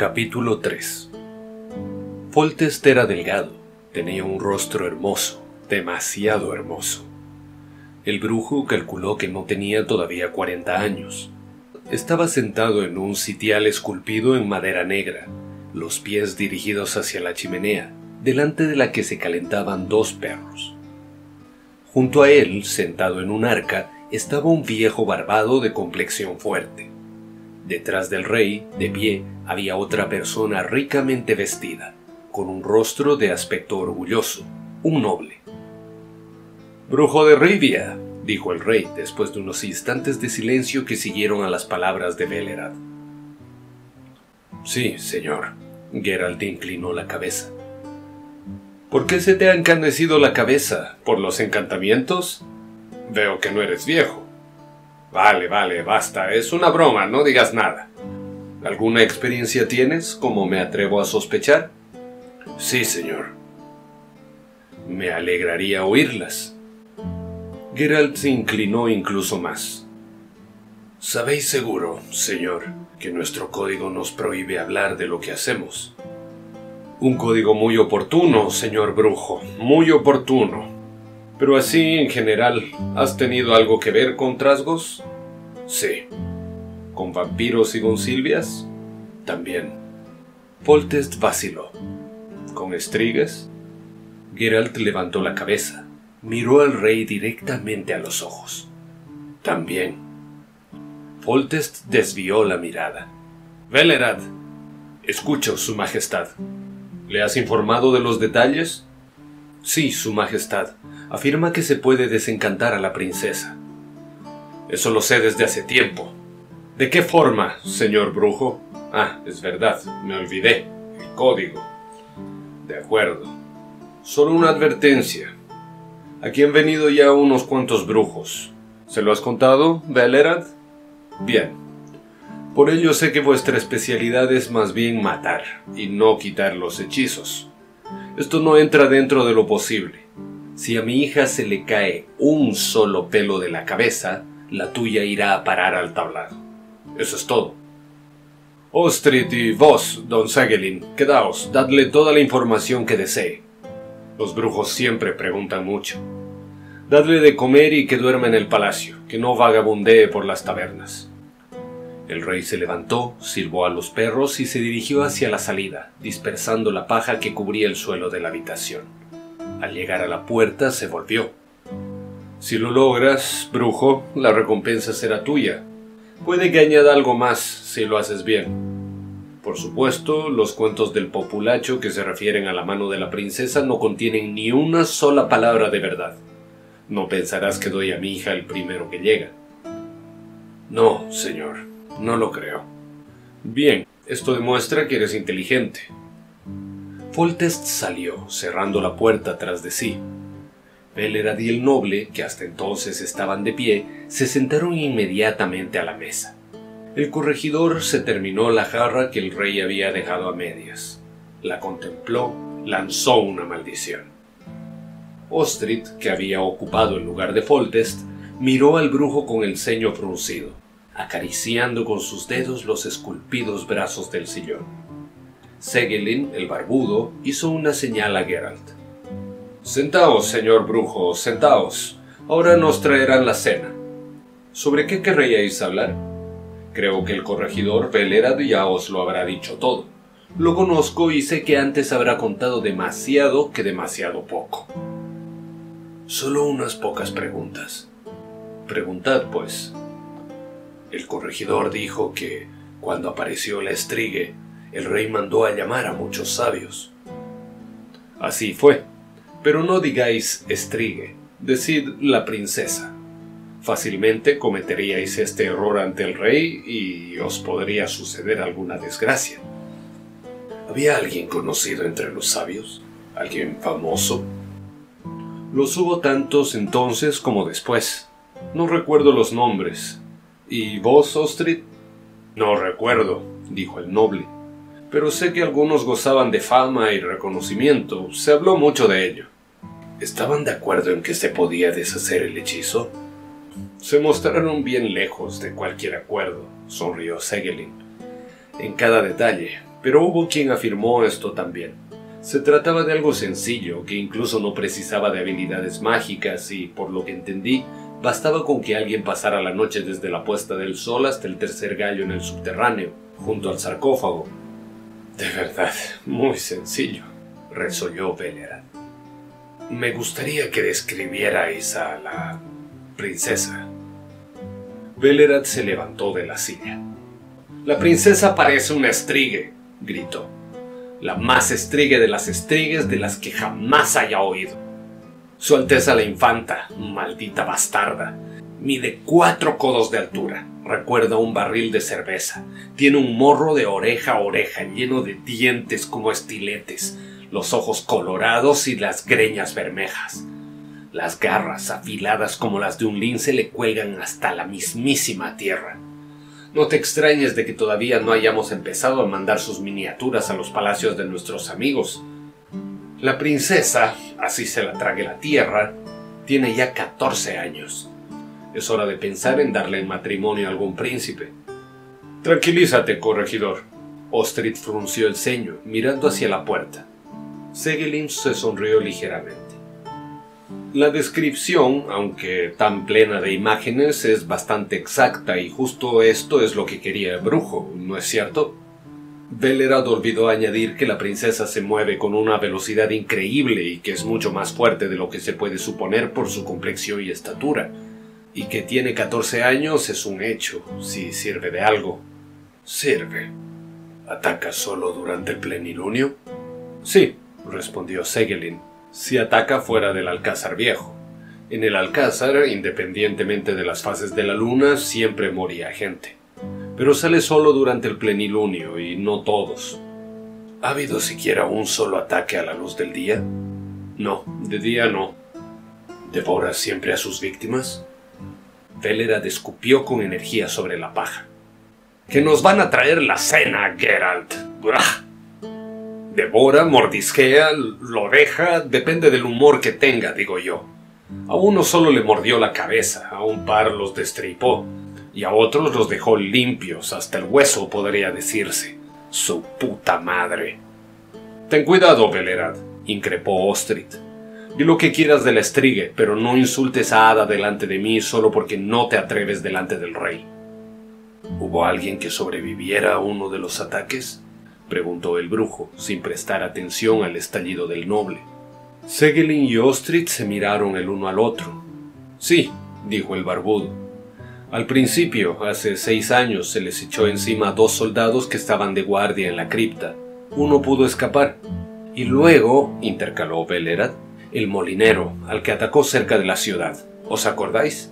Capítulo 3 Foltest era delgado, tenía un rostro hermoso, demasiado hermoso. El brujo calculó que no tenía todavía 40 años. Estaba sentado en un sitial esculpido en madera negra, los pies dirigidos hacia la chimenea, delante de la que se calentaban dos perros. Junto a él, sentado en un arca, estaba un viejo barbado de complexión fuerte. Detrás del rey, de pie, había otra persona ricamente vestida, con un rostro de aspecto orgulloso, un noble. Brujo de Rivia, dijo el rey después de unos instantes de silencio que siguieron a las palabras de Belerad. Sí, señor. Geralt inclinó la cabeza. ¿Por qué se te ha encanecido la cabeza? ¿Por los encantamientos? Veo que no eres viejo. Vale, vale, basta. Es una broma, no digas nada. ¿Alguna experiencia tienes, como me atrevo a sospechar? Sí, señor. Me alegraría oírlas. Geralt se inclinó incluso más. Sabéis seguro, señor, que nuestro código nos prohíbe hablar de lo que hacemos. Un código muy oportuno, señor brujo, muy oportuno. Pero así, en general, ¿has tenido algo que ver con trasgos? Sí. ¿Con vampiros y con silvias? También. Foltest vaciló. ¿Con estrigas? Geralt levantó la cabeza, miró al rey directamente a los ojos. También. Foltest desvió la mirada. Velerad, escucho, Su Majestad. ¿Le has informado de los detalles? Sí, Su Majestad. Afirma que se puede desencantar a la princesa. Eso lo sé desde hace tiempo. ¿De qué forma, señor brujo? Ah, es verdad, me olvidé. El código. De acuerdo. Solo una advertencia. Aquí han venido ya unos cuantos brujos. ¿Se lo has contado, Belerad? Bien. Por ello sé que vuestra especialidad es más bien matar y no quitar los hechizos. Esto no entra dentro de lo posible. Si a mi hija se le cae un solo pelo de la cabeza, la tuya irá a parar al tablado. Eso es todo. Ostrid y vos, don Sagelin, quedaos, dadle toda la información que desee. Los brujos siempre preguntan mucho. Dadle de comer y que duerma en el palacio, que no vagabundee por las tabernas. El rey se levantó, silbó a los perros y se dirigió hacia la salida, dispersando la paja que cubría el suelo de la habitación. Al llegar a la puerta se volvió. Si lo logras, brujo, la recompensa será tuya. Puede que añada algo más si lo haces bien. Por supuesto, los cuentos del populacho que se refieren a la mano de la princesa no contienen ni una sola palabra de verdad. No pensarás que doy a mi hija el primero que llega. No, señor, no lo creo. Bien, esto demuestra que eres inteligente. Foltest salió, cerrando la puerta tras de sí. Belerad y el noble, que hasta entonces estaban de pie, se sentaron inmediatamente a la mesa. El corregidor se terminó la jarra que el rey había dejado a medias. La contempló, lanzó una maldición. Ostrid, que había ocupado el lugar de Foltest, miró al brujo con el ceño fruncido, acariciando con sus dedos los esculpidos brazos del sillón. Segelin, el barbudo, hizo una señal a Geralt. Sentaos, señor brujo, sentaos. Ahora nos traerán la cena. ¿Sobre qué querríais hablar? Creo que el corregidor Velerad ya os lo habrá dicho todo. Lo conozco y sé que antes habrá contado demasiado que demasiado poco. Solo unas pocas preguntas. Preguntad, pues. El corregidor dijo que, cuando apareció la estrigue, el rey mandó a llamar a muchos sabios. Así fue, pero no digáis estrigue, decid la princesa. Fácilmente cometeríais este error ante el rey y os podría suceder alguna desgracia. ¿Había alguien conocido entre los sabios? ¿Alguien famoso? Los hubo tantos entonces como después. No recuerdo los nombres. ¿Y vos, Ostrid? No recuerdo, dijo el noble. Pero sé que algunos gozaban de fama y reconocimiento. Se habló mucho de ello. ¿Estaban de acuerdo en que se podía deshacer el hechizo? Se mostraron bien lejos de cualquier acuerdo, sonrió Segelin. En cada detalle, Pero hubo quien afirmó esto también. Se trataba de algo sencillo, que incluso no precisaba de habilidades mágicas y, por lo que entendí, bastaba con que alguien pasara la noche desde la puesta del sol hasta el tercer gallo en el subterráneo, junto al sarcófago. De verdad, muy sencillo, resolló Belera. Me gustaría que describierais a la princesa. Bellerat se levantó de la silla. La princesa parece una estrigue, gritó la más estrigue de las estrigues de las que jamás haya oído. Su Alteza la Infanta, maldita bastarda, mide cuatro codos de altura, recuerda un barril de cerveza, tiene un morro de oreja a oreja lleno de dientes como estiletes, los ojos colorados y las greñas bermejas. Las garras afiladas como las de un lince le cuelgan hasta la mismísima tierra. No te extrañes de que todavía no hayamos empezado a mandar sus miniaturas a los palacios de nuestros amigos. La princesa, así se la trague la tierra, tiene ya 14 años. Es hora de pensar en darle en matrimonio a algún príncipe. Tranquilízate, corregidor. Ostrid frunció el ceño, mirando hacia la puerta. Segelin se sonrió ligeramente. La descripción, aunque tan plena de imágenes, es bastante exacta y justo esto es lo que quería el brujo, ¿no es cierto? Bellerad olvidó añadir que la princesa se mueve con una velocidad increíble y que es mucho más fuerte de lo que se puede suponer por su complexión y estatura. Y que tiene 14 años es un hecho, si sirve de algo. Sirve. ¿Ataca solo durante el plenilunio? Sí, respondió Segelin, si ataca fuera del Alcázar Viejo. En el Alcázar, independientemente de las fases de la luna, siempre moría gente. Pero sale solo durante el plenilunio y no todos. ¿Ha habido siquiera un solo ataque a la luz del día? No, de día no. ¿Devora siempre a sus víctimas? Velera descupió con energía sobre la paja. Que nos van a traer la cena, Geralt devora, mordisquea, lo deja, depende del humor que tenga, digo yo. A uno solo le mordió la cabeza, a un par los destripó, y a otros los dejó limpios, hasta el hueso podría decirse. Su puta madre. Ten cuidado, Velerad, increpó Ostrid. Di lo que quieras de la estrigue, pero no insultes a Ada delante de mí solo porque no te atreves delante del rey. ¿Hubo alguien que sobreviviera a uno de los ataques? preguntó el brujo, sin prestar atención al estallido del noble. Segelin y Ostrid se miraron el uno al otro. Sí, dijo el barbudo. Al principio, hace seis años, se les echó encima a dos soldados que estaban de guardia en la cripta. Uno pudo escapar. Y luego, intercaló Bellerat, el molinero, al que atacó cerca de la ciudad. ¿Os acordáis?